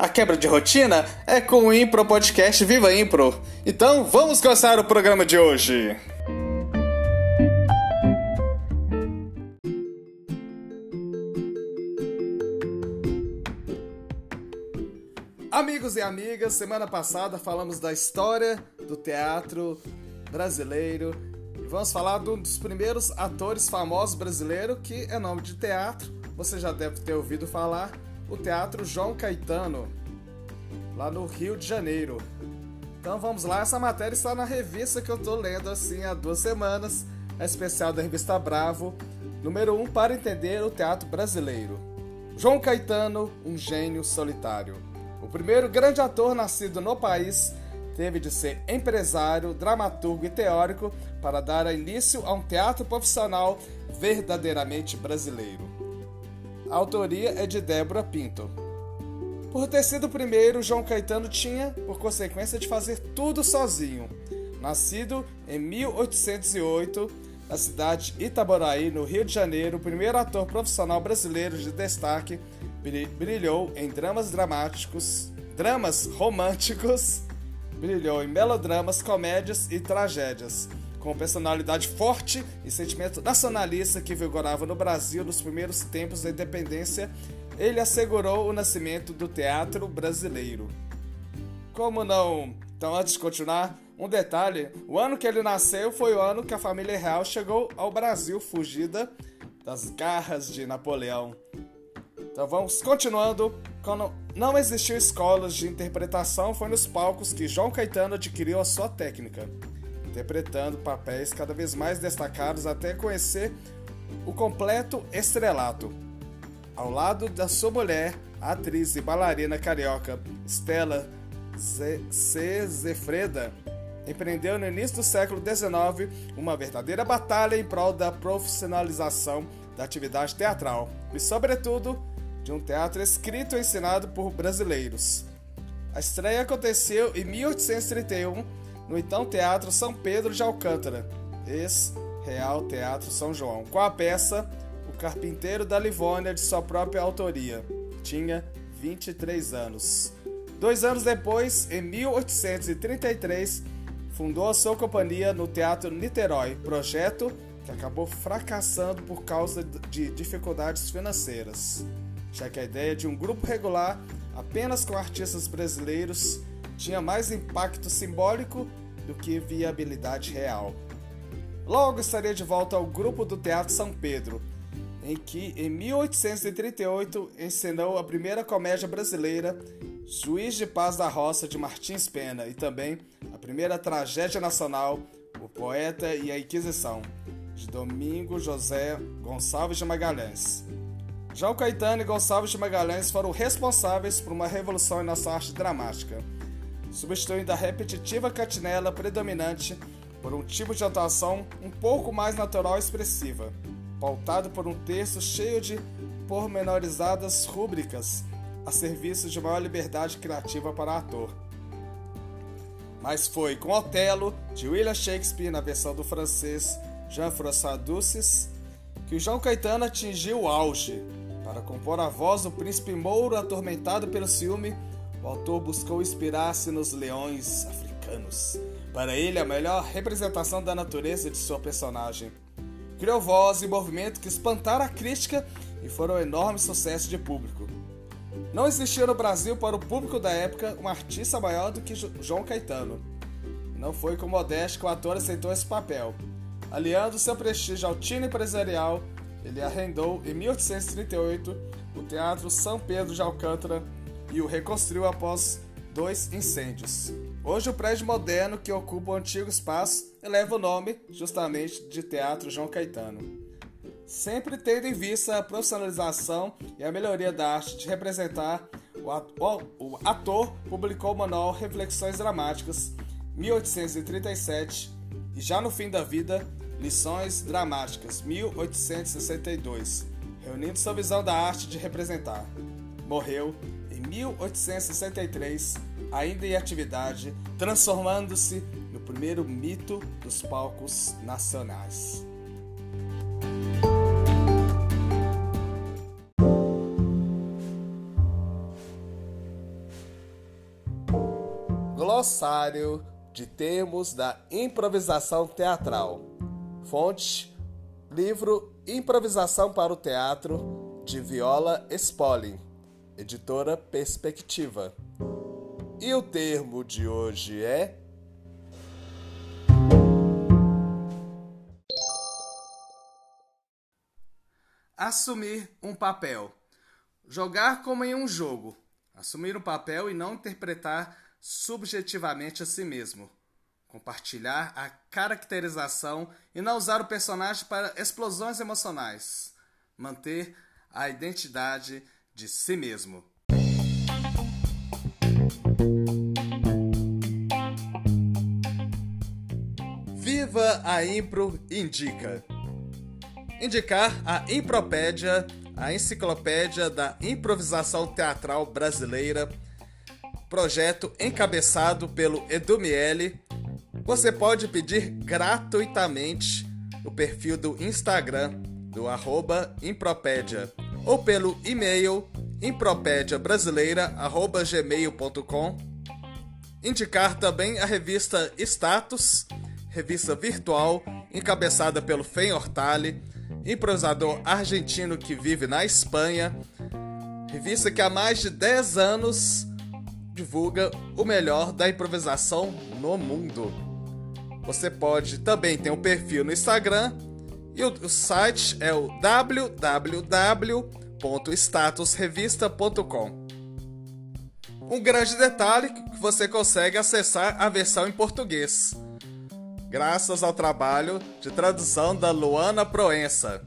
A quebra de rotina é com o Impro Podcast Viva Impro. Então vamos começar o programa de hoje. Amigos e amigas, semana passada falamos da história do teatro brasileiro vamos falar de um dos primeiros atores famosos brasileiros que é nome de teatro. Você já deve ter ouvido falar o Teatro João Caetano, lá no Rio de Janeiro. Então vamos lá, essa matéria está na revista que eu estou lendo assim há duas semanas, a especial da revista Bravo, número 1 um, para entender o teatro brasileiro. João Caetano, um gênio solitário. O primeiro grande ator nascido no país teve de ser empresário, dramaturgo e teórico para dar início a um teatro profissional verdadeiramente brasileiro. A autoria é de Débora Pinto. Por ter sido o primeiro, João Caetano tinha, por consequência, de fazer tudo sozinho. Nascido em 1808, na cidade de Itaboraí, no Rio de Janeiro, o primeiro ator profissional brasileiro de destaque, brilhou em dramas dramáticos, dramas românticos, brilhou em melodramas, comédias e tragédias com personalidade forte e sentimento nacionalista que vigorava no Brasil nos primeiros tempos da independência, ele assegurou o nascimento do teatro brasileiro. Como não? Então, antes de continuar, um detalhe: o ano que ele nasceu foi o ano que a família real chegou ao Brasil fugida das garras de Napoleão. Então vamos continuando. Quando não existiu escolas de interpretação, foi nos palcos que João Caetano adquiriu a sua técnica interpretando papéis cada vez mais destacados até conhecer o completo estrelato. Ao lado da sua mulher, a atriz e bailarina carioca Stella Zefreda, empreendeu no início do século XIX uma verdadeira batalha em prol da profissionalização da atividade teatral e, sobretudo, de um teatro escrito e ensinado por brasileiros. A estreia aconteceu em 1831 no então Teatro São Pedro de Alcântara, ex-Real Teatro São João, com a peça O Carpinteiro da Livônia, de sua própria autoria. Tinha 23 anos. Dois anos depois, em 1833, fundou a sua companhia no Teatro Niterói, projeto que acabou fracassando por causa de dificuldades financeiras, já que a ideia de um grupo regular apenas com artistas brasileiros tinha mais impacto simbólico do que viabilidade real. Logo estaria de volta ao grupo do Teatro São Pedro, em que em 1838 encenou a primeira comédia brasileira, Juiz de Paz da Roça de Martins Pena, e também a primeira tragédia nacional, O Poeta e a Inquisição, de Domingo José Gonçalves de Magalhães. João Caetano e Gonçalves de Magalhães foram responsáveis por uma revolução em nossa arte dramática substituindo a repetitiva catinela predominante por um tipo de atuação um pouco mais natural e expressiva, pautado por um texto cheio de pormenorizadas rúbricas a serviço de maior liberdade criativa para o ator. Mas foi com Otelo, de William Shakespeare na versão do francês Jean-François Ducis, que o João Caetano atingiu o auge para compor a voz do príncipe Mouro atormentado pelo ciúme o autor buscou inspirar-se nos leões africanos. Para ele, a melhor representação da natureza de sua personagem. Criou voz e movimento que espantaram a crítica e foram um enorme sucesso de público. Não existia no Brasil, para o público da época, um artista maior do que João Caetano. Não foi com modéstia que o ator aceitou esse papel. Aliando seu prestígio ao tino empresarial, ele arrendou, em 1838, o Teatro São Pedro de Alcântara e o reconstruiu após dois incêndios. Hoje o prédio moderno que ocupa o antigo espaço eleva o nome justamente de Teatro João Caetano. Sempre tendo em vista a profissionalização e a melhoria da arte de representar o ator publicou o manual Reflexões Dramáticas, 1837, e já no fim da vida, Lições Dramáticas, 1862, reunindo sua visão da arte de representar. Morreu 1863, ainda em atividade, transformando-se no primeiro mito dos palcos nacionais. Glossário de termos da improvisação teatral. Fonte: livro Improvisação para o Teatro de Viola Spolin, editora Perspectiva. E o termo de hoje é assumir um papel. Jogar como em um jogo. Assumir um papel e não interpretar subjetivamente a si mesmo. Compartilhar a caracterização e não usar o personagem para explosões emocionais. Manter a identidade de si mesmo. Viva a Impro Indica! Indicar a Impropédia, a enciclopédia da improvisação teatral brasileira projeto encabeçado pelo Edu Miele. Você pode pedir gratuitamente no perfil do Instagram do arroba Impropédia ou pelo e-mail impropediabrasileira.gmail.com Indicar também a revista Status, revista virtual encabeçada pelo Fen Hortali, improvisador argentino que vive na Espanha, revista que há mais de 10 anos divulga o melhor da improvisação no mundo. Você pode também ter um perfil no Instagram e o, o site é o www.statusrevista.com. Um grande detalhe que você consegue acessar a versão em português, graças ao trabalho de tradução da Luana Proença.